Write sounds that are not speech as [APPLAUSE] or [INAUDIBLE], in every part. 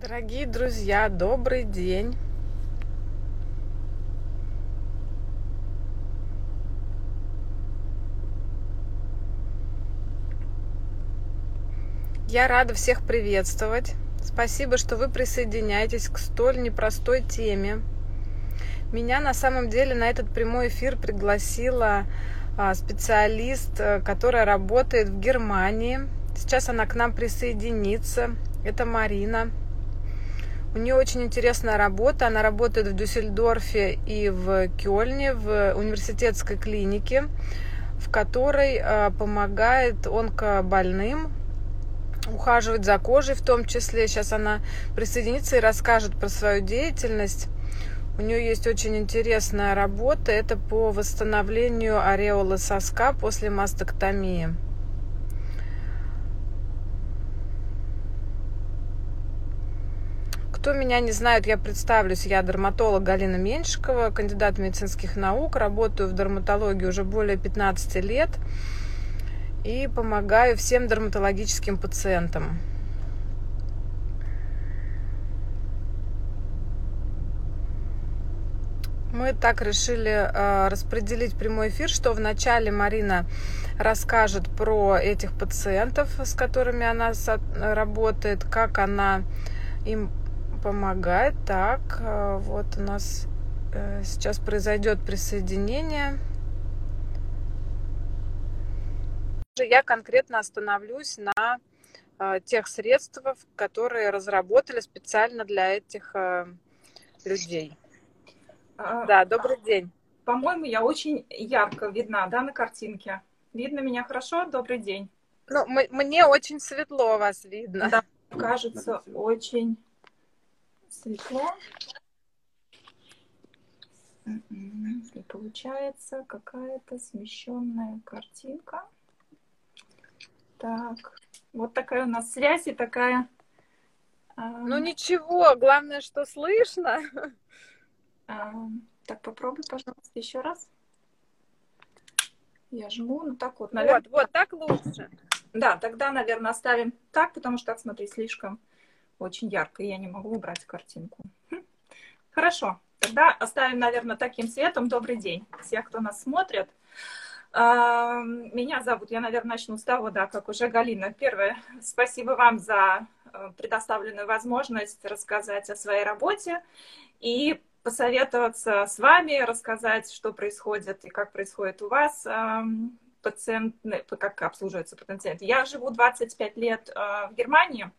Дорогие друзья, добрый день! Я рада всех приветствовать. Спасибо, что вы присоединяетесь к столь непростой теме. Меня на самом деле на этот прямой эфир пригласила а, специалист, э, которая работает в Германии. Сейчас она к нам присоединится. Это Марина. У нее очень интересная работа. Она работает в Дюссельдорфе и в Кёльне, в университетской клинике, в которой э, помогает онкобольным ухаживать за кожей в том числе. Сейчас она присоединится и расскажет про свою деятельность. У нее есть очень интересная работа. Это по восстановлению ореола соска после мастектомии. Кто меня не знает, я представлюсь. Я дерматолог Галина Меньшикова, кандидат медицинских наук. Работаю в дерматологии уже более 15 лет и помогаю всем дерматологическим пациентам. Мы так решили э, распределить прямой эфир, что вначале Марина расскажет про этих пациентов, с которыми она работает, как она им помогает. Так, э, вот у нас э, сейчас произойдет присоединение. Я конкретно остановлюсь на э, тех средствах, которые разработали специально для этих людей. А, да, добрый день. По-моему, я очень ярко видна, да, на картинке. Видно меня хорошо? Добрый день. Ну, мне очень светло вас видно. Да, кажется, очень светло. И получается какая-то смещенная картинка. Так, вот такая у нас связь и такая... А, ну ничего, главное, что слышно. А, так, попробуй, пожалуйста, еще раз. Я жму, ну так вот, наверное. Вот, вот, так лучше. Да, тогда, наверное, оставим так, потому что, так, смотри, слишком очень ярко, и я не могу убрать картинку. Хм. Хорошо, тогда оставим, наверное, таким светом. Добрый день всех, кто нас смотрит. А, меня зовут, я, наверное, начну с того, да, как уже Галина. Первое, спасибо вам за э, предоставленную возможность рассказать о своей работе и посоветоваться с вами, рассказать, что происходит и как происходит у вас пациент, как обслуживается пациент. Я живу 25 лет э, в Германии,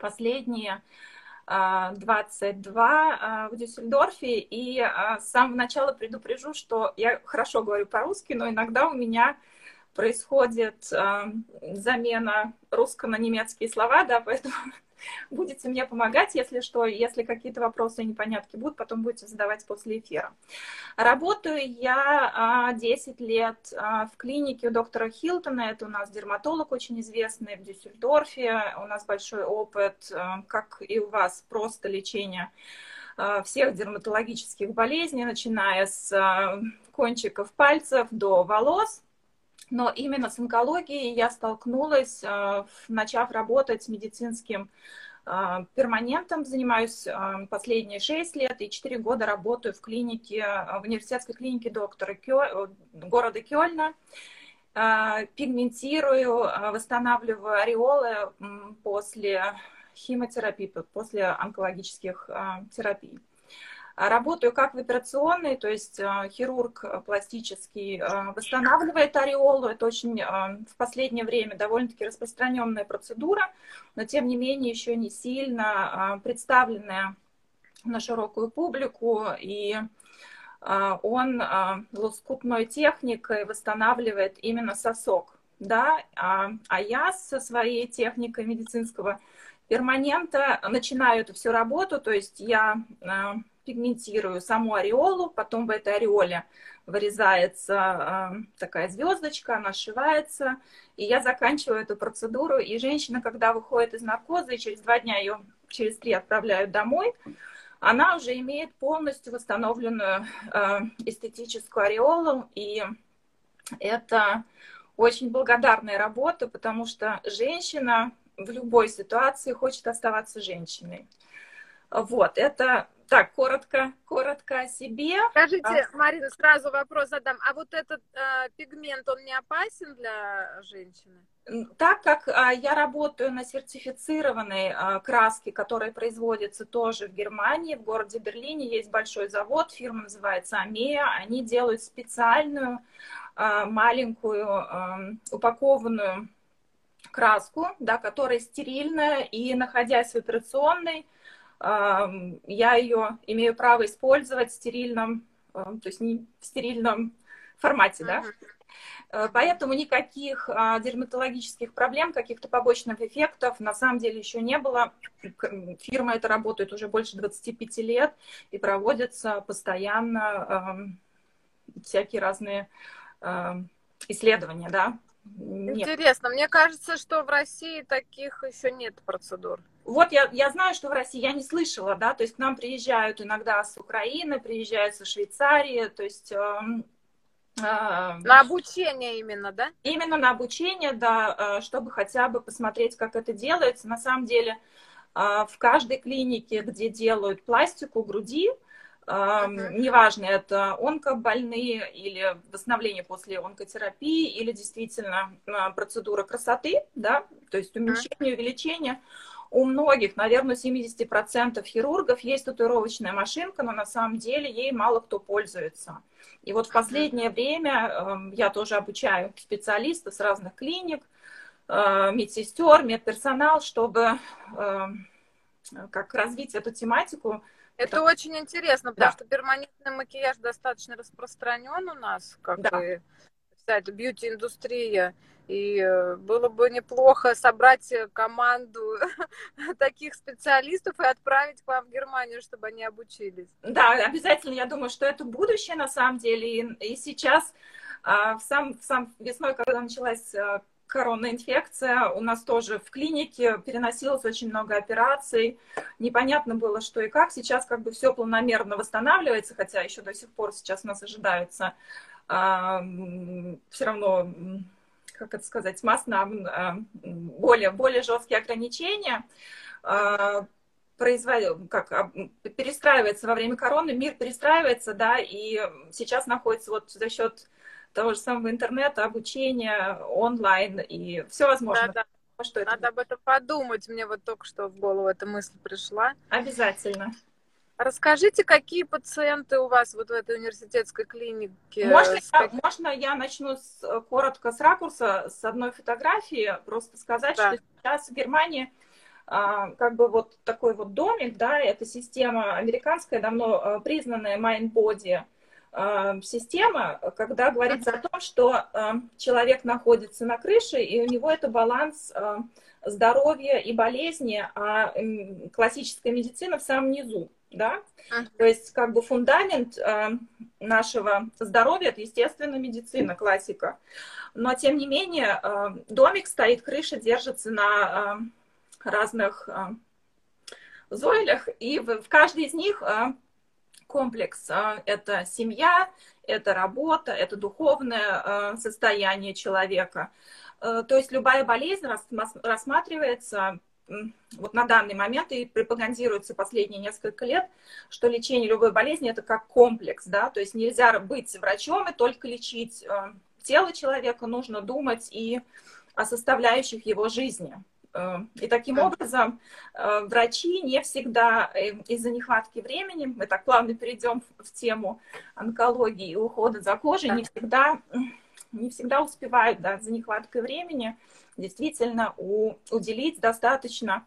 последние 22 а, а, в Дюссельдорфе. И а, с самого начала предупрежу, что я хорошо говорю по-русски, но иногда у меня происходит замена русско на немецкие слова, да, поэтому Будете мне помогать, если что, если какие-то вопросы и непонятки будут, потом будете задавать после эфира. Работаю я 10 а, лет а, в клинике у доктора Хилтона, это у нас дерматолог очень известный в Дюссельдорфе, у нас большой опыт, а, как и у вас, просто лечение всех дерматологических болезней, начиная с кончиков пальцев до волос. Но именно с онкологией я столкнулась, а, начав работать с медицинским а, перманентом. Занимаюсь а, последние 6 лет и 4 года работаю в клинике, в университетской клинике доктора Кё... города Кёльна. Пигментирую, восстанавливаю ореолы после химиотерапии, после онкологических терапий. А работаю как в операционной, то есть а, хирург пластический а, восстанавливает ореолу. Это очень в последнее время довольно-таки распространенная процедура, но тем не менее еще не сильно представленная на широкую публику. И он лоскутной техникой восстанавливает именно сосок. Да? А я со своей техникой медицинского перманента начинаю эту всю работу, то есть я пигментирую саму ореолу, потом в этой ореоле вырезается э, такая звездочка, она сшивается, и я заканчиваю эту процедуру, и женщина, когда выходит из наркоза, и через два дня ее через три отправляют домой, она уже имеет полностью восстановленную э, эстетическую ореолу, и это очень благодарная работа, потому что женщина в любой ситуации хочет оставаться женщиной. Вот, это так, коротко, коротко о себе. Скажите, а... Марина, сразу вопрос задам. А вот этот э, пигмент, он не опасен для женщины? Так как а, я работаю на сертифицированной а, краске, которая производится тоже в Германии, в городе Берлине есть большой завод, фирма называется Амея, они делают специальную а, маленькую а, упакованную краску, да, которая стерильная и находясь в операционной, я ее имею право использовать в стерильном, то есть не в стерильном формате, да. Э, поэтому никаких а, дерматологических проблем, каких-то побочных эффектов на самом деле еще не было. Фирма эта работает уже больше 25 лет и проводятся постоянно всякие разные исследования, да. Нет. Интересно, мне кажется, что в России таких еще нет процедур. Вот я, я знаю, что в России я не слышала, да, то есть к нам приезжают иногда с Украины, приезжают со Швейцарии, то есть... Э, э, на обучение именно, да? Именно на обучение, да, э, чтобы хотя бы посмотреть, как это делается. На самом деле э, в каждой клинике, где делают пластику груди, Uh-huh. Неважно, это онкобольные или восстановление после онкотерапии, или действительно процедура красоты, да, то есть уменьшение, увеличение. У многих, наверное, 70% хирургов есть татуировочная машинка, но на самом деле ей мало кто пользуется. И вот в последнее время э, я тоже обучаю специалистов с разных клиник, э, медсестер, медперсонал, чтобы э, как развить эту тематику. Это так... очень интересно, потому да. что перманентный макияж достаточно распространен у нас, как да. и вся эта бьюти-индустрия. И э, было бы неплохо собрать э, команду [LAUGHS] таких специалистов и отправить к вам в Германию, чтобы они обучились. Да, обязательно. Я думаю, что это будущее на самом деле. И, и сейчас, а, в сам, в сам весной, когда началась э, коронная инфекция, у нас тоже в клинике переносилось очень много операций. Непонятно было, что и как. Сейчас как бы все планомерно восстанавливается, хотя еще до сих пор сейчас нас ожидаются а, все равно как это сказать, массно, а, более, более жесткие ограничения, а, производил, как, перестраивается во время короны, мир перестраивается, да, и сейчас находится вот за счет того же самого интернета, обучения онлайн и все возможно. Да, да. Что Надо это? об этом подумать. Мне вот только что в голову эта мысль пришла. Обязательно. Расскажите, какие пациенты у вас вот в этой университетской клинике? Можно, я, можно я начну с, коротко с ракурса, с одной фотографии, просто сказать, да. что сейчас в Германии а, как бы вот такой вот домик, да, это система американская, давно а, признанная MindBody система, когда говорится о том, что человек находится на крыше, и у него это баланс здоровья и болезни, а классическая медицина в самом низу да, uh-huh. то есть как бы фундамент э, нашего здоровья это естественно медицина, классика, но тем не менее э, домик стоит, крыша держится на э, разных зойлях, и в, каждой из них комплекс это семья, это работа, это духовное состояние человека. Э, то есть любая болезнь рассматривается вот на данный момент и пропагандируется последние несколько лет, что лечение любой болезни это как комплекс, да, то есть нельзя быть врачом и только лечить э, тело человека, нужно думать и о составляющих его жизни. Э, и таким образом врачи не всегда из-за нехватки времени, мы так плавно перейдем в тему онкологии и ухода за кожей, не всегда, не всегда успевают да, за нехваткой времени действительно у, уделить достаточно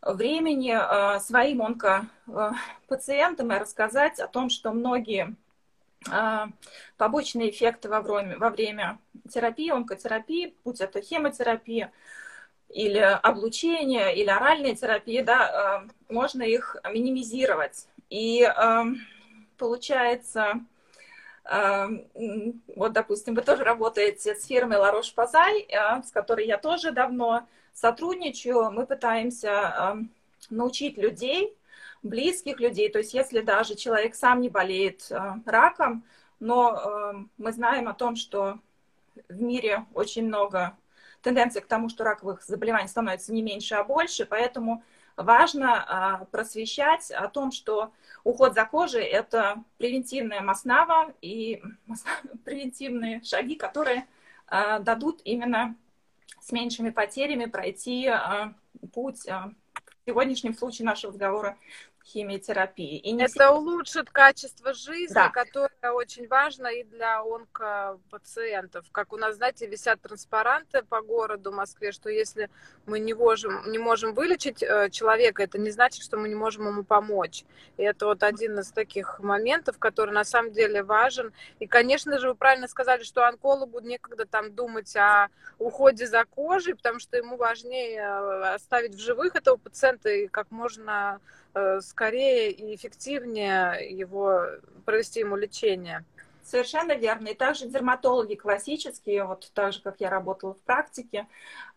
времени э, своим онкопациентам и рассказать о том, что многие э, побочные эффекты во время, во время терапии, онкотерапии, будь это хемотерапия или облучение, или оральная терапия, да, можно их минимизировать. И получается, вот, допустим, вы тоже работаете с фирмой Ларош Пазай, э, с которой я тоже давно сотрудничаю. Мы пытаемся эм, научить людей, близких людей, то есть если даже человек сам не болеет раком, но мы знаем о том, что в мире очень много тенденция к тому, что раковых заболеваний становится не меньше, а больше, поэтому важно а, просвещать о том, что уход за кожей – это превентивная маснава и [LAUGHS] превентивные шаги, которые а, дадут именно с меньшими потерями пройти а, путь в сегодняшнем случае нашего разговора химиотерапии. И не Это все... улучшит качество жизни, да. которое очень важно и для онкопациентов. Как у нас, знаете, висят транспаранты по городу Москве, что если мы не можем, не можем вылечить э, человека, это не значит, что мы не можем ему помочь. И это вот один из таких моментов, который на самом деле важен. И, конечно же, вы правильно сказали, что онкологу некогда там думать о уходе за кожей, потому что ему важнее э, оставить в живых этого пациента и как можно Э, скорее и эффективнее его провести ему лечение. Совершенно верно. И также дерматологи классические, вот так же, как я работала в практике,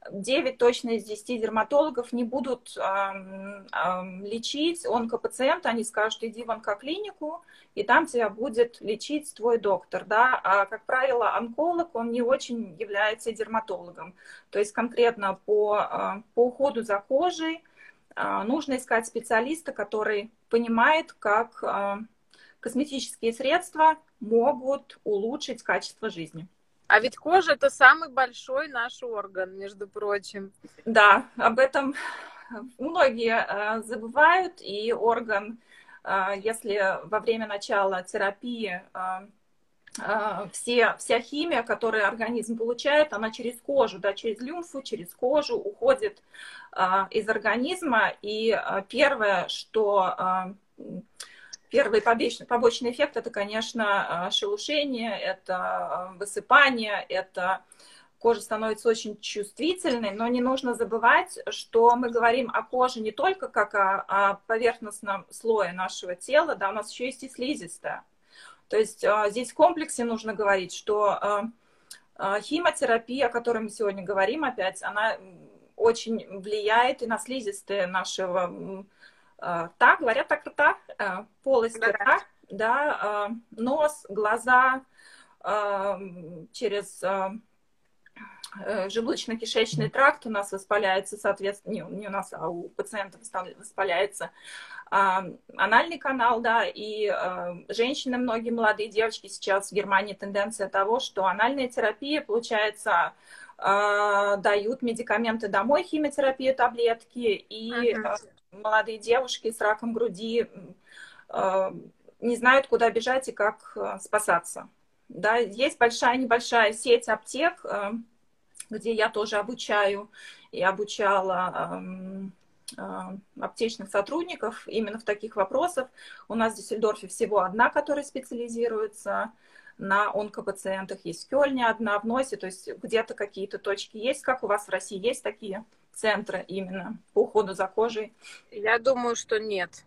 9 точно из 10 дерматологов не будут эм, эм, лечить онкопациента, они скажут, иди в онкоклинику, и там тебя будет лечить твой доктор, да, а, как правило, онколог, он не очень является дерматологом, то есть конкретно по, э, по уходу за кожей, нужно искать специалиста, который понимает, как а, косметические средства могут улучшить качество жизни. А ведь кожа это самый большой наш орган, между прочим. Да, об этом многие а, забывают, и орган, если во время начала терапии а, все, вся химия, которую организм получает, она через кожу, да, через лимфу, через кожу уходит а, из организма. И а, первое, что а, первый побочный, побочный эффект, это, конечно, а, шелушение, это а, высыпание, это кожа становится очень чувствительной, но не нужно забывать, что мы говорим о коже не только как о, о поверхностном слое нашего тела, да, у нас еще есть и слизистая. То есть а, здесь в комплексе нужно говорить, что а, а, химиотерапия, о которой мы сегодня говорим опять, она очень влияет и на слизистые нашего так, говорят так рта, полость рта, да, нос, глаза, через Э, желудочно-кишечный тракт у нас воспаляется, соответственно, не, не у нас, а у пациентов воспаляется а, анальный канал, да, и а, женщины, многие молодые девочки сейчас в Германии тенденция того, что анальная терапия, получается, дают медикаменты домой, химиотерапию, таблетки, и uh-huh. молодые девушки с раком груди а, не знают, куда бежать и как спасаться. Да, есть большая небольшая сеть аптек, где я тоже обучаю и обучала аптечных сотрудников именно в таких вопросах. У нас в Дюссельдорфе всего одна, которая специализируется на онкопациентах. Есть в Кёльне одна, в Носе, то есть где-то какие-то точки есть. Как у вас в России есть такие центры именно по уходу за кожей? Я думаю, что нет.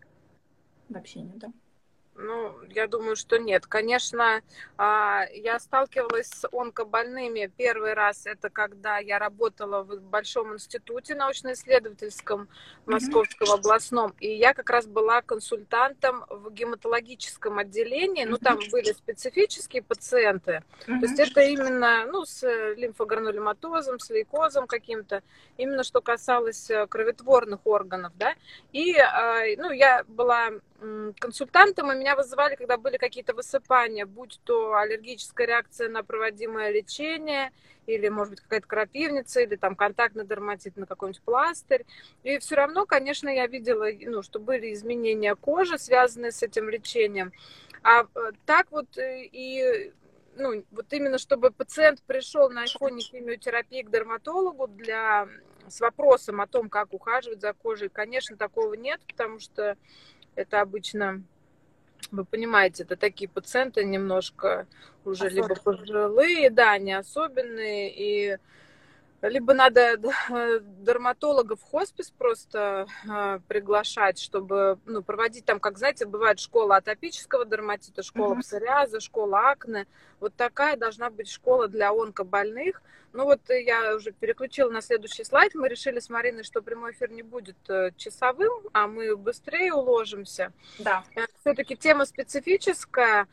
Вообще нет, да? Ну, я думаю, что нет. Конечно, а, я сталкивалась с онкобольными первый раз. Это когда я работала в Большом институте научно-исследовательском Московском областном. И я как раз была консультантом в гематологическом отделении. Ну, там были специфические пациенты. То есть это именно ну, с лимфогранулематозом, с лейкозом каким-то. Именно что касалось э, кроветворных органов. Да? И а, ну, я была консультантом, и меня вызывали, когда были какие-то высыпания, будь то аллергическая реакция на проводимое лечение, или, может быть, какая-то крапивница, или там контактный дерматит на какой-нибудь пластырь. И все равно, конечно, я видела, ну, что были изменения кожи, связанные с этим лечением. А э, так вот э, и ну, вот именно чтобы пациент пришел на фоне химиотерапии к дерматологу для, с вопросом о том, как ухаживать за кожей, конечно, такого нет, потому что это обычно, вы понимаете, это такие пациенты немножко уже Особенно. либо пожилые, да, не особенные, и либо надо дерматолога в хоспис просто э, приглашать, чтобы ну, проводить там, как знаете, бывает школа атопического дерматита, школа uh-huh. псориаза, школа акне. Вот такая должна быть школа для онкобольных. Ну вот я уже переключила на следующий слайд. Мы решили с Мариной, что прямой эфир не будет э, часовым, а мы быстрее уложимся. Да. Все-таки тема специфическая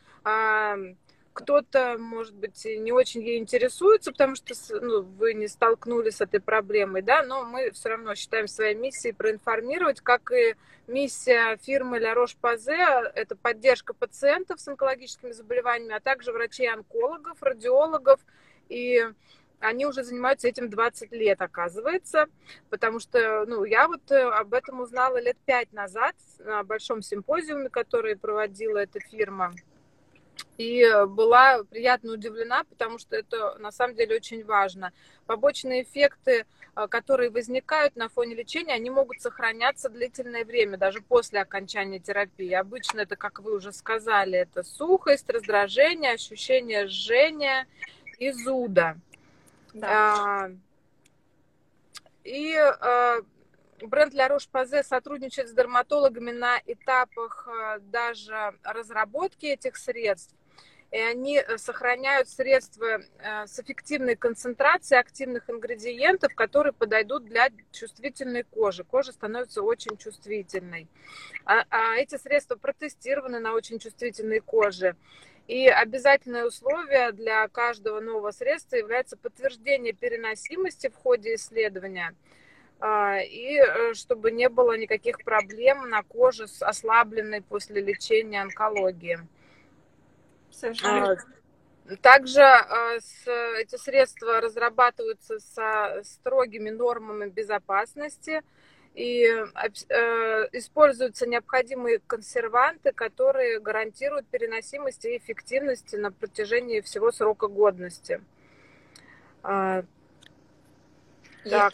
кто-то, может быть, не очень ей интересуется, потому что ну, вы не столкнулись с этой проблемой, да, но мы все равно считаем своей миссией проинформировать, как и миссия фирмы La Roche-Posay, это поддержка пациентов с онкологическими заболеваниями, а также врачей-онкологов, радиологов и они уже занимаются этим 20 лет, оказывается, потому что, ну, я вот э, об этом узнала лет пять назад на большом симпозиуме, который проводила эта фирма. И была приятно удивлена, потому что это на самом деле очень важно. Побочные эффекты, э, которые возникают на фоне лечения, они могут сохраняться длительное время, даже после окончания терапии. Обычно это, как вы уже сказали, это сухость, раздражение, ощущение жжения и зуда. Да. А, и а, бренд La Roche-Posay сотрудничает с дерматологами на этапах а, даже разработки этих средств. И они сохраняют средства с эффективной концентрацией активных ингредиентов, которые подойдут для чувствительной кожи. Кожа становится очень чувствительной. А, а эти средства протестированы на очень чувствительной коже. И обязательное условие для каждого нового средства является подтверждение переносимости в ходе исследования и э, чтобы не было никаких проблем на коже с ослабленной после лечения онкологии. Совершенно. А, также а, эти средства разрабатываются со строгими нормами безопасности – и э, используются необходимые консерванты, которые гарантируют переносимость и эффективность на протяжении всего срока годности. А, так,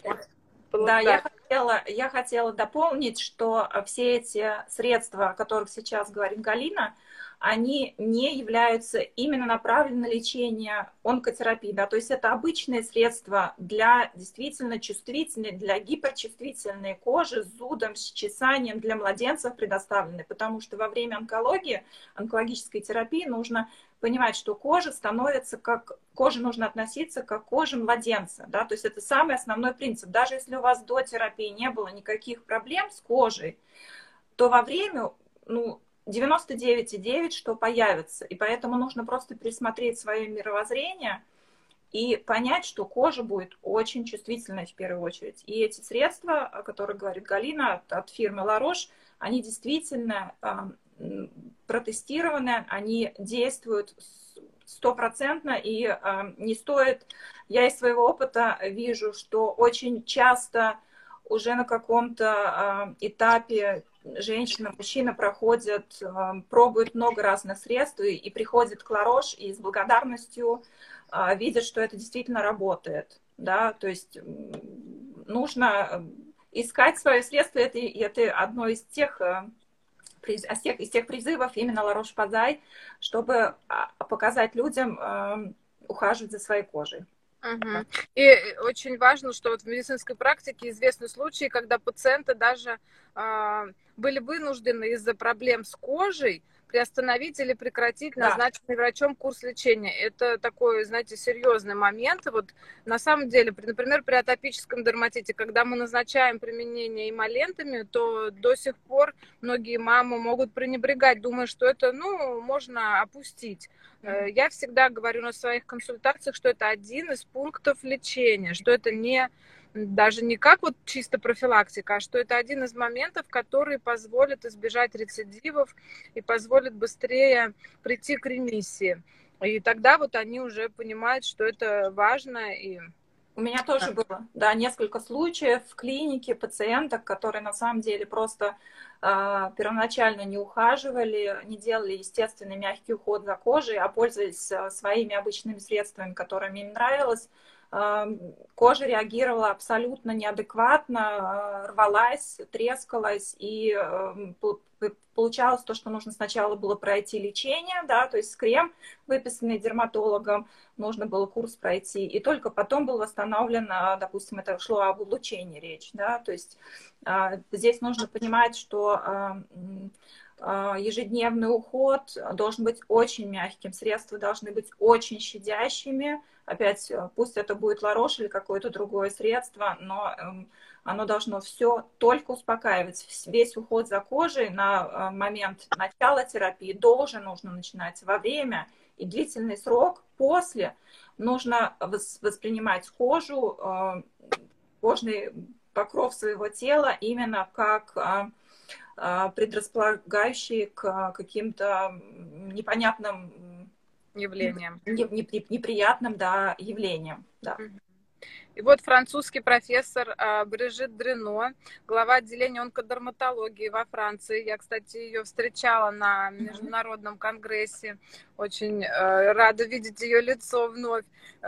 да, я хотела, я хотела дополнить, что все эти средства, о которых сейчас говорит Галина, они не являются именно направлены на лечение онкотерапии. Да? То есть это обычные средства для действительно чувствительной, для гиперчувствительной кожи с зудом, с чесанием для младенцев предоставлены. Потому что во время онкологии, онкологической терапии нужно понимать, что кожа становится как... Коже нужно относиться как коже младенца. Да? То есть это самый основной принцип. Даже если у вас до терапии не было никаких проблем с кожей, то во время ну, 99,9, что появится. И поэтому нужно просто пересмотреть свое мировоззрение и понять, что кожа будет очень чувствительной в первую очередь. И эти средства, о которых говорит Галина от, фирмы Ларош, они действительно э, протестированы, они действуют стопроцентно и э, не стоит... Я из своего опыта вижу, что очень часто уже на каком-то э, этапе женщина, мужчина проходят, э, пробуют много разных средств и, и приходит к Ларош и с благодарностью э, видят, что это действительно работает. Да? То есть нужно э, искать свое средство, это, это одно из тех, из тех, из тех призывов именно Ларош Пазай, чтобы а, показать людям ухаживать за своей кожей. Угу. И очень важно, что вот в медицинской практике известны случаи, когда пациенты даже э, были вынуждены из-за проблем с кожей приостановить или прекратить да. назначенный врачом курс лечения. Это такой, знаете, серьезный момент. Вот на самом деле, например, при атопическом дерматите, когда мы назначаем применение эмолентами, то до сих пор многие мамы могут пренебрегать, думая, что это, ну, можно опустить. Mm-hmm. Я всегда говорю на своих консультациях, что это один из пунктов лечения, что это не даже не как вот чисто профилактика, а что это один из моментов, который позволит избежать рецидивов и позволит быстрее прийти к ремиссии. И тогда вот они уже понимают, что это важно и у меня тоже было, да, несколько случаев в клинике пациенток, которые на самом деле просто э, первоначально не ухаживали, не делали естественный мягкий уход за кожей, а пользовались э, своими обычными средствами, которыми им нравилось кожа реагировала абсолютно неадекватно, а, рвалась, трескалась, и получалось то, что нужно сначала было пройти лечение, да, то есть крем, выписанный дерматологом, нужно было курс пройти, и только потом был восстановлен, а, допустим, это шло об улучшении речь, да, то есть а, здесь нужно понимать, что ежедневный уход должен быть очень мягким, средства должны быть очень щадящими, опять, э, пусть это будет ларош или какое-то другое средство, но эм, оно должно все только успокаивать. Весь уход за кожей на э, момент начала терапии должен нужно начинать во время и длительный срок после нужно воспринимать кожу, э, кожный покров своего тела именно как предрасполагающий к каким-то непонятным явлениям, неприятным да, явлениям. Да. И вот французский профессор а, Брижит Дрено, глава отделения онкодерматологии во Франции. Я, кстати, ее встречала на международном конгрессе. Очень э, рада видеть ее лицо вновь.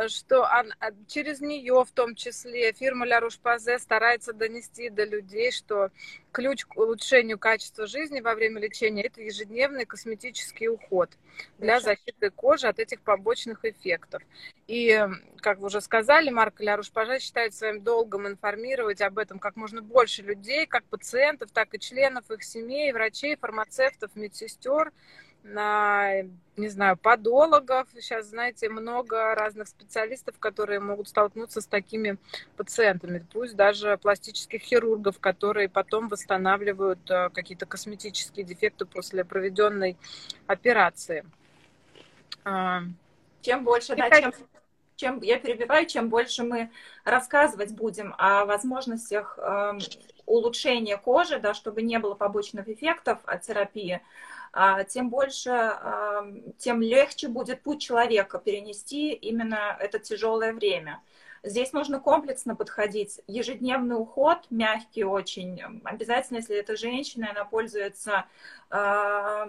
Что а, через нее, в том числе, фирма Ля Руш-Пазе старается донести до людей, что ключ к улучшению качества жизни во время лечения – это ежедневный косметический уход для защиты кожи от этих побочных эффектов. И, как вы уже сказали, Марк Ляруш Пажа считает своим долгом информировать об этом как можно больше людей, как пациентов, так и членов их семей, врачей, фармацевтов, медсестер, на, не знаю, подологов. Сейчас, знаете, много разных специалистов, которые могут столкнуться с такими пациентами. Пусть даже пластических хирургов, которые потом восстанавливают э, какие-то косметические дефекты после проведенной операции. А, чем больше, да, чем, чем я перебиваю, чем больше мы рассказывать будем о возможностях э, улучшения кожи, да, чтобы не было побочных эффектов от терапии, а, тем больше, тем легче будет путь человека перенести именно это тяжелое время. Здесь нужно комплексно подходить. Ежедневный уход, мягкий очень. Обязательно, если это женщина, она пользуется э,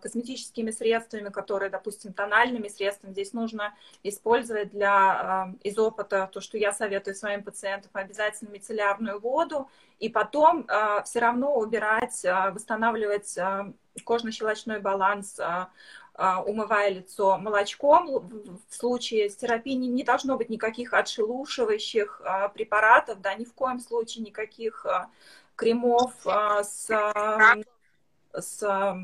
косметическими средствами, которые, допустим, тональными средствами. Здесь нужно использовать для, э, из опыта то, что я советую своим пациентам, обязательно мицеллярную воду. И потом э, все равно убирать, э, восстанавливать э, кожно-щелочной баланс, э, умывая лицо молочком. В случае с терапией не должно быть никаких отшелушивающих а, препаратов, да, ни в коем случае никаких а, кремов с, с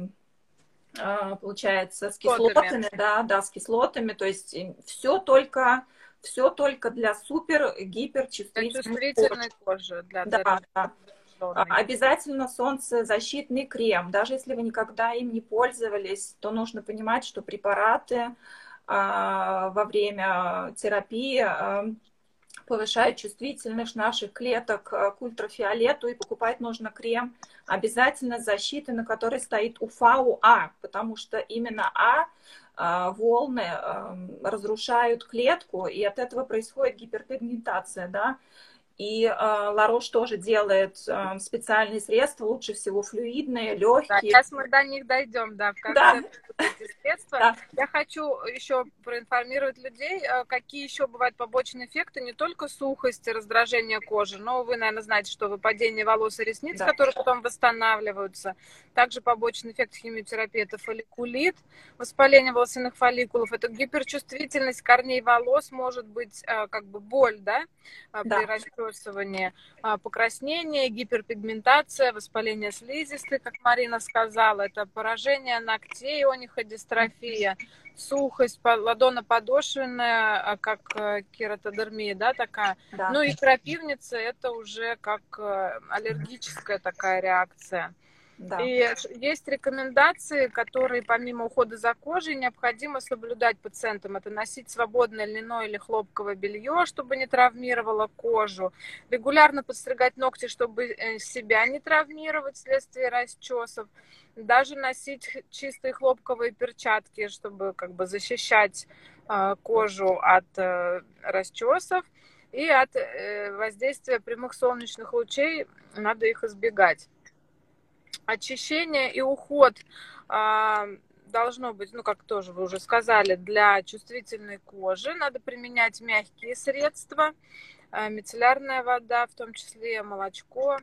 получается, с кислотами, да, да, с кислотами, то есть все только все только для супер гиперчувствительной кожи. кожи для да, да. А, обязательно солнцезащитный крем. Даже если вы никогда им не пользовались, то нужно понимать, что препараты а, во время терапии а, повышают чувствительность наших клеток к ультрафиолету, и покупать нужно крем обязательно с защитой, на которой стоит УФА-УА, потому что именно А волны разрушают клетку, и от этого происходит гиперпигментация, да, и э, Ларош тоже делает э, специальные средства, лучше всего флюидные, легкие. Да, сейчас мы до них дойдем, да, в конце да. средства. Да. Я хочу еще проинформировать людей, э, какие еще бывают побочные эффекты, не только сухость, раздражение кожи, но вы, наверное, знаете, что выпадение волос и ресниц, да. которые потом восстанавливаются. Также побочный эффект химиотерапии – это фолликулит, воспаление волосяных фолликулов, это гиперчувствительность корней волос, может быть э, как бы боль, да, да. при расчете выбрасывание, а, покраснение, гиперпигментация, воспаление слизистой, как Марина сказала, это поражение ногтей, ониходистрофия, сухость, ладоноподошвенная, а, как э, кератодермия, да, такая. Да. Ну и крапивница, это уже как э, аллергическая такая реакция. Да. И есть рекомендации, которые помимо ухода за кожей необходимо соблюдать пациентам. Это носить свободное льняное или хлопковое белье, чтобы не травмировало кожу. Регулярно подстригать ногти, чтобы э, себя не травмировать вследствие расчесов. Даже носить чистые хлопковые перчатки, чтобы как бы защищать э, кожу от э, расчесов и от э, воздействия прямых солнечных лучей. Надо их избегать очищение и уход а, должно быть, ну, как тоже вы уже сказали, для чувствительной кожи. Надо применять мягкие средства, мицеллярная вода, в том числе молочко,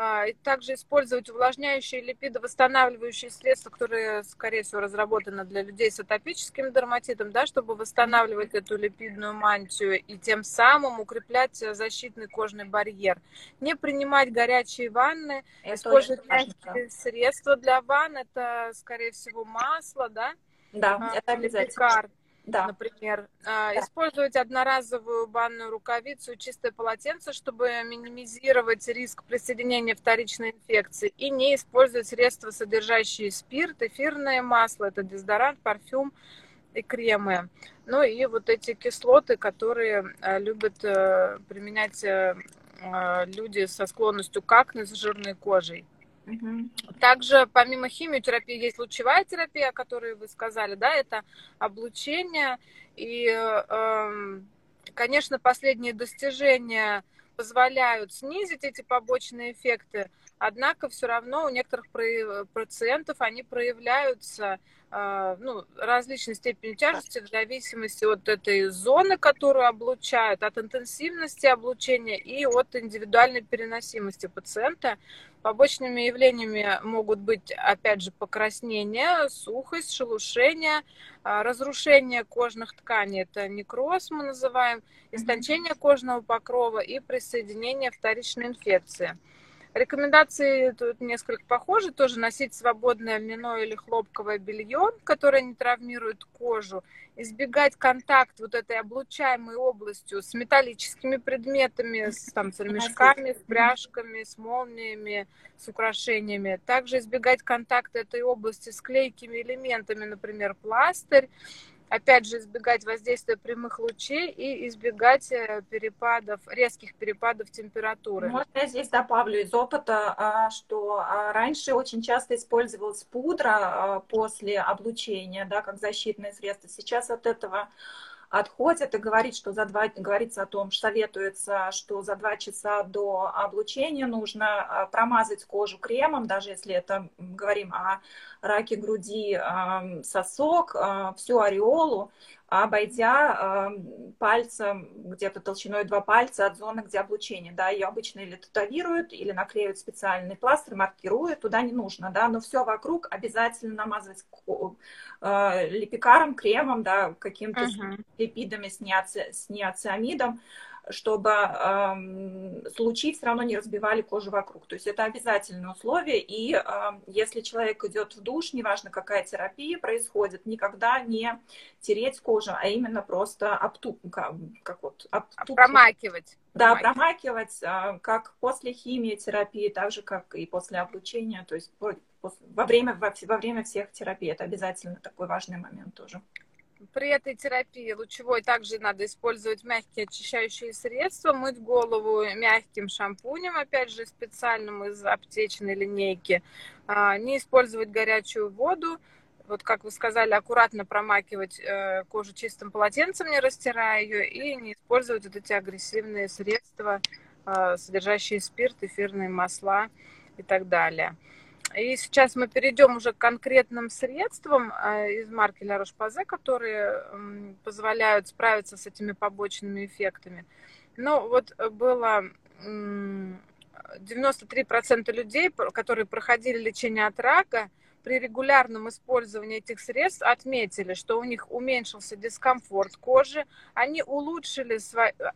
а, и также использовать увлажняющие липидовосстанавливающие средства, которые, скорее всего, разработаны для людей с атопическим дерматитом, да, чтобы восстанавливать эту липидную мантию и тем самым укреплять защитный кожный барьер. Не принимать горячие ванны, это использовать мягкие средства для ванн, это, скорее всего, масло, да? Да, а, это обязательно. Да. например. Да. Использовать одноразовую банную рукавицу и чистое полотенце, чтобы минимизировать риск присоединения вторичной инфекции. И не использовать средства, содержащие спирт, эфирное масло, это дезодорант, парфюм и кремы. Ну и вот эти кислоты, которые э, любят э, применять э, люди со склонностью к акне с жирной кожей. Также помимо химиотерапии есть лучевая терапия, о которой вы сказали, да, это облучение. И, эм, конечно, последние достижения позволяют снизить эти побочные эффекты, однако все равно у некоторых пациентов они проявляются ну, различной степени тяжести в зависимости от этой зоны, которую облучают, от интенсивности облучения и от индивидуальной переносимости пациента. Побочными явлениями могут быть, опять же, покраснение, сухость, шелушение, а, разрушение кожных тканей, это некроз мы называем, истончение кожного покрова и присоединение вторичной инфекции. Рекомендации тут несколько похожи. Тоже носить свободное льняное или хлопковое белье, которое не травмирует кожу. Избегать контакт вот этой облучаемой областью с металлическими предметами, с, там, с ремешками, с пряжками, с молниями, с украшениями. Также избегать контакта этой области с клейкими элементами, например, пластырь опять же, избегать воздействия прямых лучей и избегать э, перепадов, резких перепадов температуры. Можно я здесь добавлю из опыта, а, что а, раньше очень часто использовалась пудра а, после облучения, да, как защитное средство. Сейчас от этого отходят и говорит, что за два, говорится о том, что советуется, что за два часа до облучения нужно промазать кожу кремом, даже если это говорим о раке груди, сосок, всю ореолу, обойдя э, пальцем, где-то толщиной два пальца от зоны, где облучение, да, ее обычно или татуируют, или наклеивают специальный пластырь, маркируют, туда не нужно, да, но все вокруг обязательно намазывать э, липикаром, кремом, да, каким-то uh-huh. липидами с, неоци, с неоциамидом, чтобы э, случаи все равно не разбивали кожу вокруг. То есть это обязательное условие. И э, если человек идет в душ, неважно какая терапия происходит, никогда не тереть кожу, а именно просто обтуп, как, как вот, обтуп... промакивать. Да, промакивать, э, как после химиотерапии, так же, как и после облучения, то есть во время, во, во время всех терапий. Это обязательно такой важный момент тоже. При этой терапии лучевой также надо использовать мягкие очищающие средства, мыть голову мягким шампунем, опять же специальным из аптечной линейки, а, не использовать горячую воду, вот как вы сказали, аккуратно промакивать э, кожу чистым полотенцем, не растирая ее, и не использовать вот эти агрессивные средства, а, содержащие спирт, эфирные масла и так далее. И сейчас мы перейдем уже к конкретным средствам э, из La Roche-Posay, которые позволяют справиться с этими побочными эффектами. Ну, вот было 93% людей, которые проходили лечение от рака, при регулярном использовании этих средств отметили, что у них уменьшился дискомфорт кожи, они улучшили,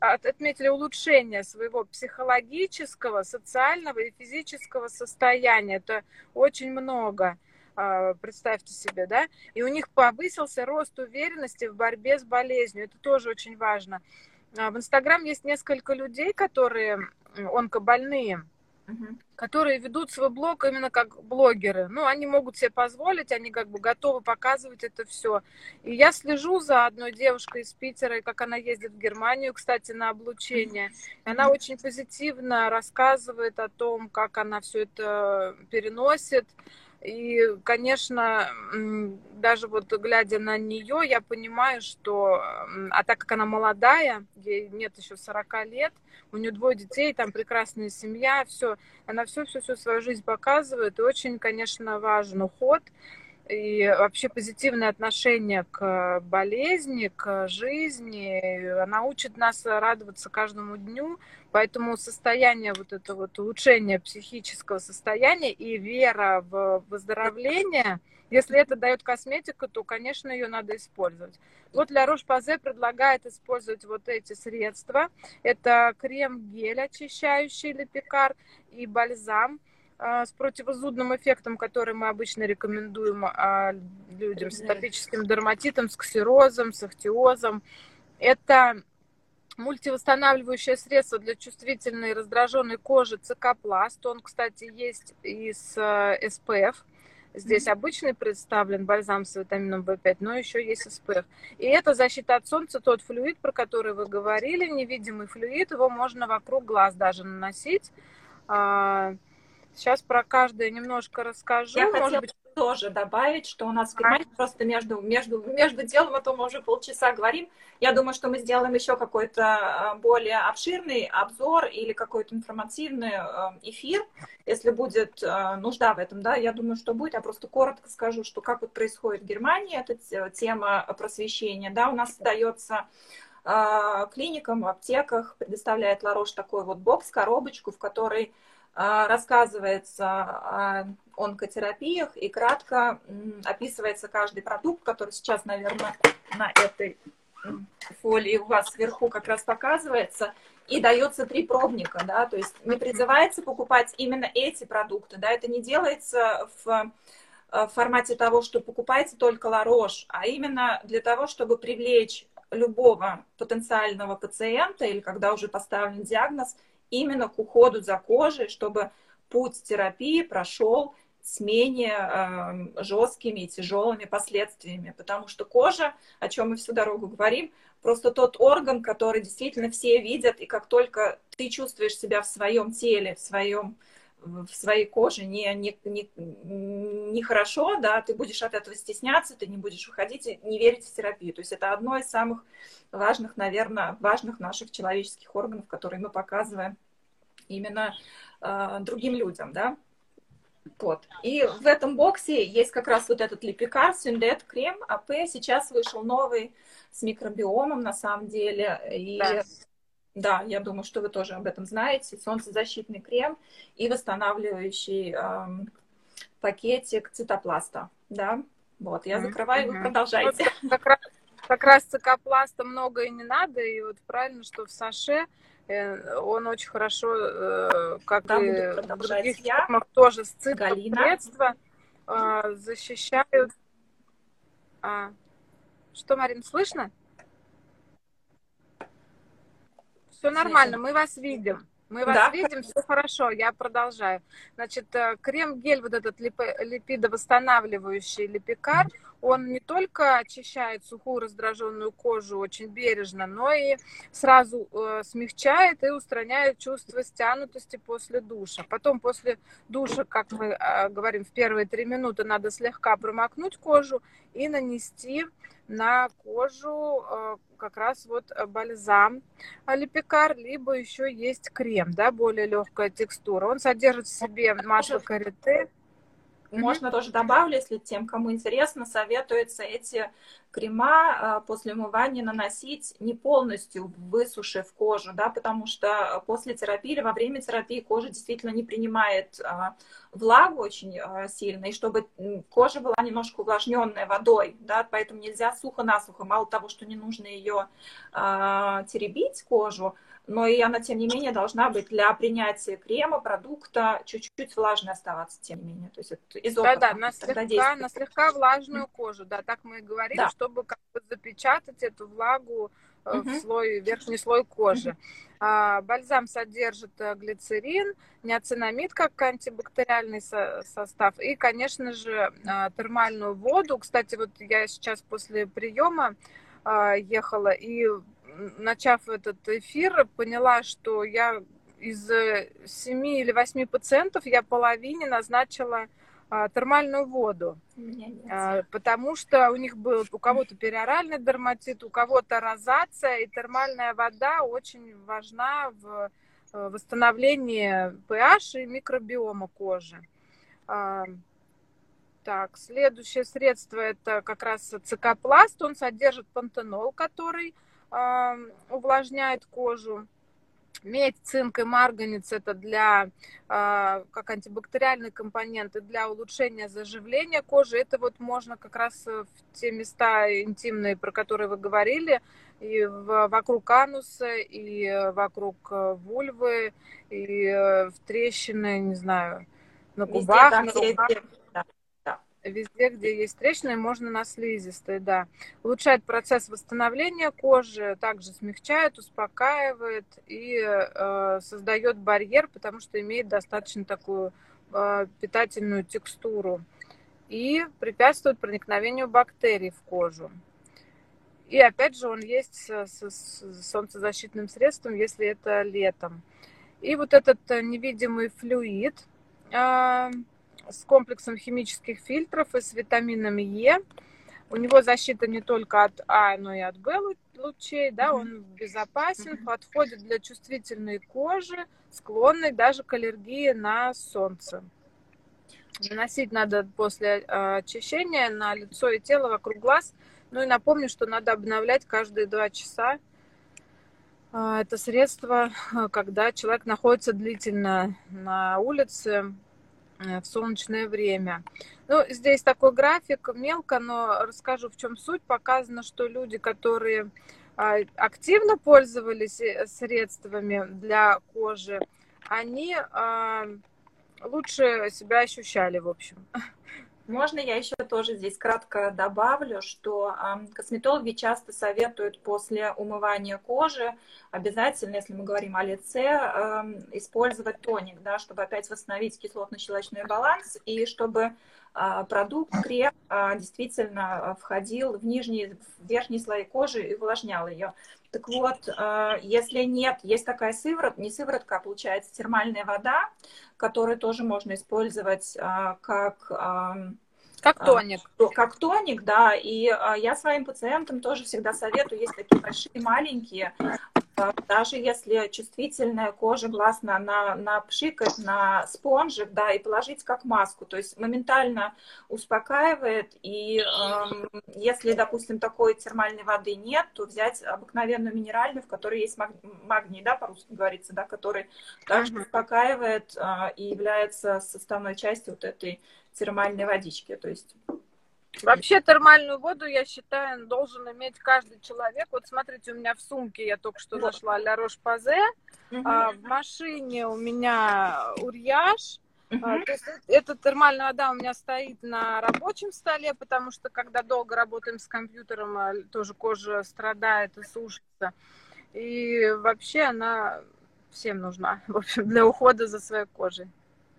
отметили улучшение своего психологического, социального и физического состояния. Это очень много а, представьте себе, да, и у них повысился рост уверенности в борьбе с болезнью, это тоже очень важно. А, в Инстаграм есть несколько людей, которые онкобольные, которые ведут свой блог именно как блогеры. Ну, они могут себе позволить, они как бы готовы показывать это все. И я слежу за одной девушкой из Питера, и как она ездит в Германию, кстати, на облучение. И она очень позитивно рассказывает о том, как она все это переносит. И, конечно, даже вот глядя на нее, я понимаю, что, а так как она молодая, ей нет еще 40 лет, у нее двое детей, там прекрасная семья, все, она все-все-все свою жизнь показывает, и очень, конечно, важен уход, и вообще позитивное отношение к болезни, к жизни. Она учит нас радоваться каждому дню, поэтому состояние вот это вот улучшение психического состояния и вера в выздоровление, если это дает косметика, то, конечно, ее надо использовать. Вот для Рош-Пазе предлагает использовать вот эти средства. Это крем-гель очищающий Лепикар и бальзам – с противозудным эффектом, который мы обычно рекомендуем а, людям с атопическим дерматитом, с ксерозом, с ахтиозом. Это мультивосстанавливающее средство для чувствительной и раздраженной кожи цикопласт. Он, кстати, есть и с SPF. Здесь mm-hmm. обычный представлен бальзам с витамином В5, но еще есть SPF. И это защита от солнца, тот флюид, про который вы говорили, невидимый флюид, его можно вокруг глаз даже наносить. Сейчас про каждое немножко расскажу. Я Может хотела быть... тоже добавить, что у нас Германии а? просто между, между, между делом, а то мы уже полчаса говорим. Я думаю, что мы сделаем еще какой-то а, более обширный обзор или какой-то информативный а, эфир, если будет а, нужда в этом, да, я думаю, что будет. Я просто коротко скажу, что как вот происходит в Германии, эта тема просвещения, да, у нас дается клиникам, в аптеках предоставляет Ларош такой вот бокс, коробочку, в которой рассказывается о онкотерапиях и кратко описывается каждый продукт, который сейчас, наверное, на этой фолии у вас сверху как раз показывается, и дается три пробника, да, то есть не призывается покупать именно эти продукты, да, это не делается в в формате того, что покупайте только Ларош, а именно для того, чтобы привлечь любого потенциального пациента или когда уже поставлен диагноз, именно к уходу за кожей, чтобы путь терапии прошел с менее э, жесткими и тяжелыми последствиями, потому что кожа, о чем мы всю дорогу говорим, просто тот орган, который действительно все видят, и как только ты чувствуешь себя в своем теле, в своем в своей коже не, не, не, не хорошо, да, ты будешь от этого стесняться, ты не будешь выходить и не верить в терапию. То есть это одно из самых важных, наверное, важных наших человеческих органов, которые мы показываем именно э, другим людям, да. Вот. И в этом боксе есть как раз вот этот липикар, сюндет, крем, АП. Сейчас вышел новый с микробиомом, на самом деле. И да. Да, я думаю, что вы тоже об этом знаете. Солнцезащитный крем и восстанавливающий э, пакетик цитопласта. Да, вот, я закрываю, mm-hmm. вы продолжайте. Вот как, раз, как раз цикопласта много и не надо, и вот правильно, что в саше Э, он очень хорошо, э, как да, и в других я. формах, тоже с средства э, защищают. А, что, Марин, слышно? Все нормально, мы вас видим. Мы вас да. видим, все хорошо, я продолжаю. Значит, э, крем-гель, вот этот липидовосстанавливающий липикар, он не только очищает сухую раздраженную кожу очень бережно, но и сразу э, смягчает и устраняет чувство стянутости после душа. Потом после душа, как мы э, говорим, в первые три минуты надо слегка промокнуть кожу и нанести на кожу э, как раз вот бальзам липикар, либо еще есть крем, да, более легкая текстура. Он содержит в себе масло карите, можно тоже добавлю, если тем, кому интересно, советуется эти крема а, после умывания наносить не полностью высушив кожу, да, потому что после терапии или во время терапии кожа действительно не принимает а, влагу очень а, сильно, и чтобы кожа была немножко увлажненная водой, да, поэтому нельзя сухо-насухо, мало того, что не нужно ее теребить кожу, но и она, тем не менее, должна быть для принятия крема, продукта чуть-чуть влажной оставаться, тем не менее. То есть это из опыта. Да, да, на слегка, на слегка влажную кожу, да, так мы и говорим, да. чтобы как бы запечатать эту влагу угу. в слой, верхний слой кожи. Угу. А, бальзам содержит э, глицерин, неоцинамид как антибактериальный со состав и, конечно же, а, термальную воду. Кстати, вот я сейчас после приема ехала и начав этот эфир, поняла, что я из семи или восьми пациентов я половине назначила а, термальную воду, а, потому что у них был у кого-то периоральный дерматит, у кого-то розация, и термальная вода очень важна в э, восстановлении pH и микробиома кожи. А, так, следующее средство это как раз цикопласт, он содержит пантенол, который увлажняет кожу. Медь, цинк и марганец это для, а, как антибактериальные компоненты для улучшения заживления кожи. Это вот можно как раз в те места интимные, про которые вы говорили, и вокруг ануса, и вокруг э, вульвы, и э, в трещины, не знаю, на губах, да, на руках. Везде, где есть трещины, можно на слизистой, да. Улучшает процесс восстановления кожи, также смягчает, успокаивает и э, создает барьер, потому что имеет достаточно такую э, питательную текстуру. И препятствует проникновению бактерий в кожу. И опять же, он есть с, с- с солнцезащитным средством, если это летом. И вот этот э, невидимый флюид, а, с комплексом химических фильтров и с витамином Е. У него защита не только от А, но и от Б лу- лучей, да, он безопасен, подходит для чувствительной кожи, склонной даже к аллергии на солнце. Наносить надо после э, очищения на лицо и тело вокруг глаз. Ну и напомню, что надо обновлять каждые два часа. А, Это средство, э, когда человек находится длительно на улице, в солнечное время. Ну, здесь такой график, мелко, но расскажу, в чем суть. Показано, что люди, которые а, активно пользовались э, средствами для кожи, они а, лучше себя ощущали, в общем. Можно я еще тоже здесь кратко добавлю, что косметологи часто советуют после умывания кожи обязательно, если мы говорим о лице, использовать тоник, да, чтобы опять восстановить кислотно-щелочной баланс и чтобы а, продукт, крем а, действительно а, входил в нижние, в верхние слои кожи и увлажнял ее. Так вот, а, если нет, есть такая сыворотка, не сыворотка, а получается термальная вода, которую тоже можно использовать а, как Как а, тоник. то- как тоник, да, и а, я своим пациентам тоже всегда советую, есть такие большие, маленькие, а, даже если чувствительная кожа глаз на, на, напшикать на спонжик, да, и положить как маску, то есть моментально успокаивает, и эм, если, допустим, такой термальной воды нет, то взять обыкновенную минеральную, в которой есть маг- магний, да, по-русски говорится, да, который также успокаивает а, и является составной частью вот этой термальной водички, то есть Вообще термальную воду, я считаю, должен иметь каждый человек. Вот смотрите, у меня в сумке я только что нашла Ля Рош Пазе, а в машине у меня Урьяж. А, Мгм. то есть э- эта термальная вода у меня стоит на рабочем столе, потому что когда долго работаем с компьютером, а, тоже кожа страдает и сушится. И вообще она всем нужна, [LAUGHS] в общем, для ухода за своей кожей.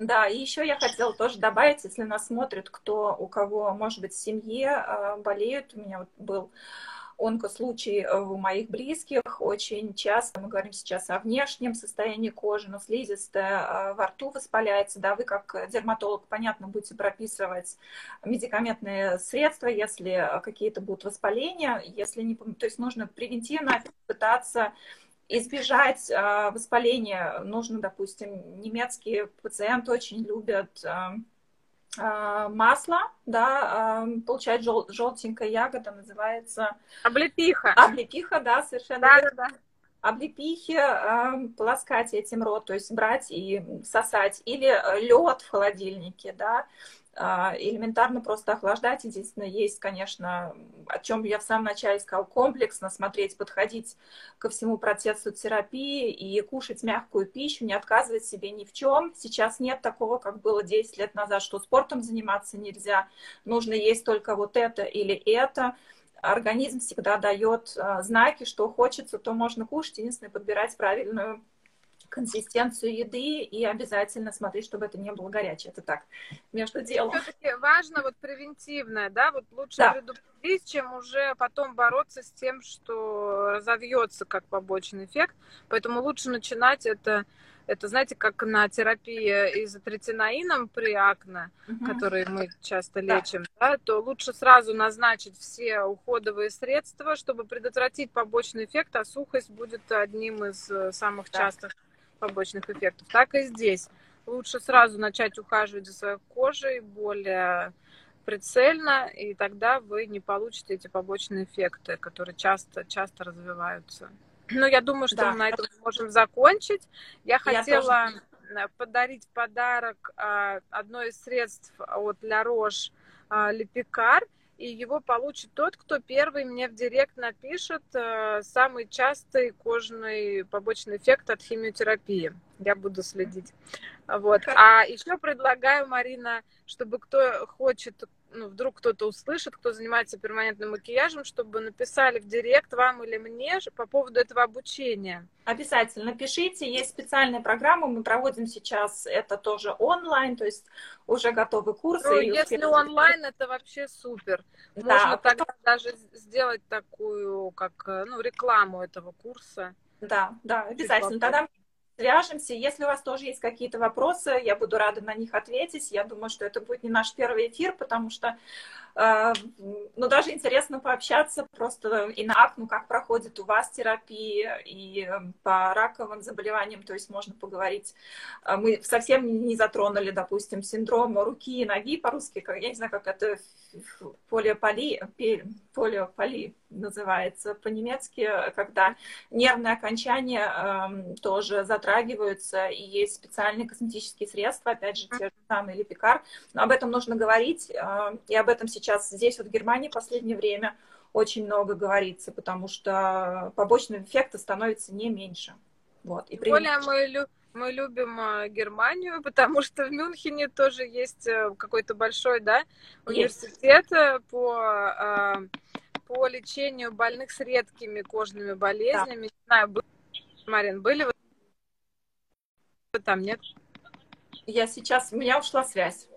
Да, и еще я хотела тоже добавить, если нас смотрит, кто, у кого, может быть, в семье э, болеют, у меня вот был онкослучай э, у моих близких, очень часто мы говорим сейчас о внешнем состоянии кожи, но слизистая э, во рту воспаляется, да, вы как дерматолог, понятно, будете прописывать медикаментные средства, если э, какие-то будут воспаления, если не, то есть нужно превентивно пытаться избежать э, воспаления нужно, допустим, немецкие пациенты очень любят э, э, масло, да, э, получает жел- желтенькая ягода, называется Облепиха. облепиха, да, совершенно Да, верно. да, да. Облепихи, э, полоскать этим рот, то есть брать и сосать, или лед в холодильнике, да, элементарно просто охлаждать. Единственное, есть, конечно, о чем я в самом начале сказала, комплексно смотреть, подходить ко всему процессу терапии и кушать мягкую пищу, не отказывать себе ни в чем. Сейчас нет такого, как было 10 лет назад, что спортом заниматься нельзя, нужно есть только вот это или это. Организм всегда дает а, знаки, что хочется, то можно кушать. Единственное, подбирать правильную консистенцию еды и обязательно смотреть, чтобы это не было горячее. Это так, между делом. Все-таки важно вот превентивное, да, вот лучше Да. предупредить, чем уже потом бороться с тем, что разовьется как побочный эффект. Поэтому лучше начинать это, это знаете, как на терапии изотретинаином при акне, Мгм. которые мы часто Да. лечим, да, то лучше сразу назначить все уходовые средства, чтобы предотвратить побочный эффект, а сухость будет одним из э, самых Да. частых побочных эффектов. Так и здесь. Лучше сразу начать ухаживать за своей кожей более прицельно, и тогда вы не получите эти побочные эффекты, которые часто, часто развиваются. Ну, я думаю, что Да. мы на этом можем закончить. Я Я хотела э, подарить подарок а, одно из средств от Ля Рош Лепикар, и его получит тот, кто первый мне в директ напишет э, самый частый кожный побочный эффект от химиотерапии. Я буду следить. Вот. А еще предлагаю, Марина, чтобы кто хочет ну, вдруг кто-то услышит, кто занимается перманентным макияжем, чтобы написали в директ вам или мне по поводу этого обучения. Обязательно пишите, есть специальная программа, мы проводим сейчас это тоже онлайн, то есть уже готовы курсы. Ну, если успех... онлайн, это вообще супер. Да, Можно потом... тогда даже сделать такую, как, ну, рекламу этого курса. Да, да, обязательно. Тогда свяжемся. Если у вас тоже есть какие-то вопросы, я буду рада на них ответить. Я думаю, что это будет не наш первый эфир, потому что Э, ну, даже интересно пообщаться просто и на ну, как проходит у вас терапия, и эм, по раковым заболеваниям, то есть можно поговорить. Э, мы совсем не затронули, допустим, синдром руки и ноги по-русски, я не знаю, как это полиополи, полиополи называется по-немецки, когда нервные окончания э, тоже затрагиваются, и есть специальные косметические средства, опять же, те же самые Липикар. Но об этом нужно говорить, э, и об этом сейчас здесь, вот в Германии, в последнее время очень много говорится, потому что побочного эффекта становится не меньше. Вот. И более мы, лю мы любим э, Германию, [LAUGHS] потому что в Мюнхене тоже есть э, какой-то большой да, университет есть. Э, по, по лечению больных с редкими кожными болезнями. Да. Не знаю, Марин, были вы там, нет? Я сейчас, у меня ушла связь.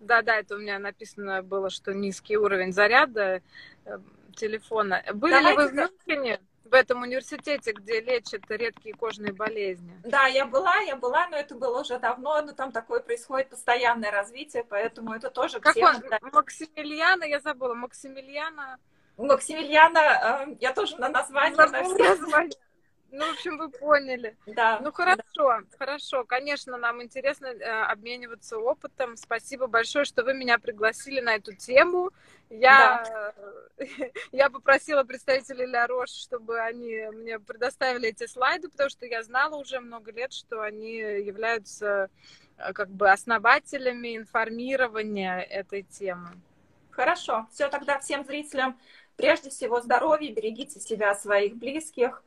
Да, да, это у меня написано было, что низкий уровень заряда э, телефона. Были Давайте... ли вы в Мюнхене? В этом университете, где лечат редкие кожные болезни. Да, я была, я была, но это было уже давно, но там такое происходит постоянное развитие, поэтому это тоже как тема. Он? Максимилиана, я забыла, Максимилиана. Максимилиана, э, я тоже на название. Название. Ну, в общем, вы поняли. Да. Ну, хорошо, да. хорошо. Конечно, нам интересно э, обмениваться опытом. Спасибо большое, что вы меня пригласили на эту тему. Я, да. [LAUGHS] я попросила представителей Ля Рош, чтобы они мне предоставили эти слайды, потому что я знала уже много лет, что они являются э, как бы основателями информирования этой темы. Хорошо. Все, тогда всем зрителям прежде всего здоровья, берегите себя, своих близких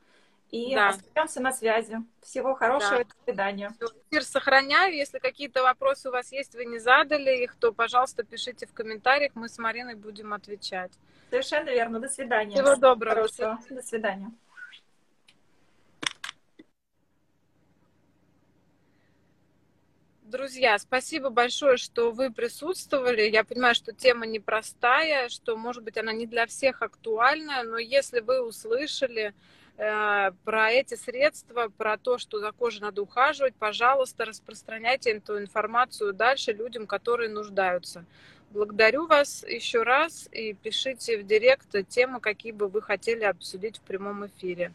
и да. остаемся на связи. Всего хорошего, да. до свидания. Эфир сохраняю. Если какие-то вопросы у вас есть, вы не задали их, то, пожалуйста, пишите в комментариях, мы с Мариной будем отвечать. Совершенно верно. До свидания. Всего доброго. Хорошего. До свидания. Друзья, спасибо большое, что вы присутствовали. Я понимаю, что тема непростая, что, может быть, она не для всех актуальна, но если вы услышали, про эти средства, про то, что за кожей надо ухаживать, пожалуйста, распространяйте эту информацию дальше людям, которые нуждаются. Благодарю вас еще раз и пишите в директ темы, какие бы вы хотели обсудить в прямом эфире.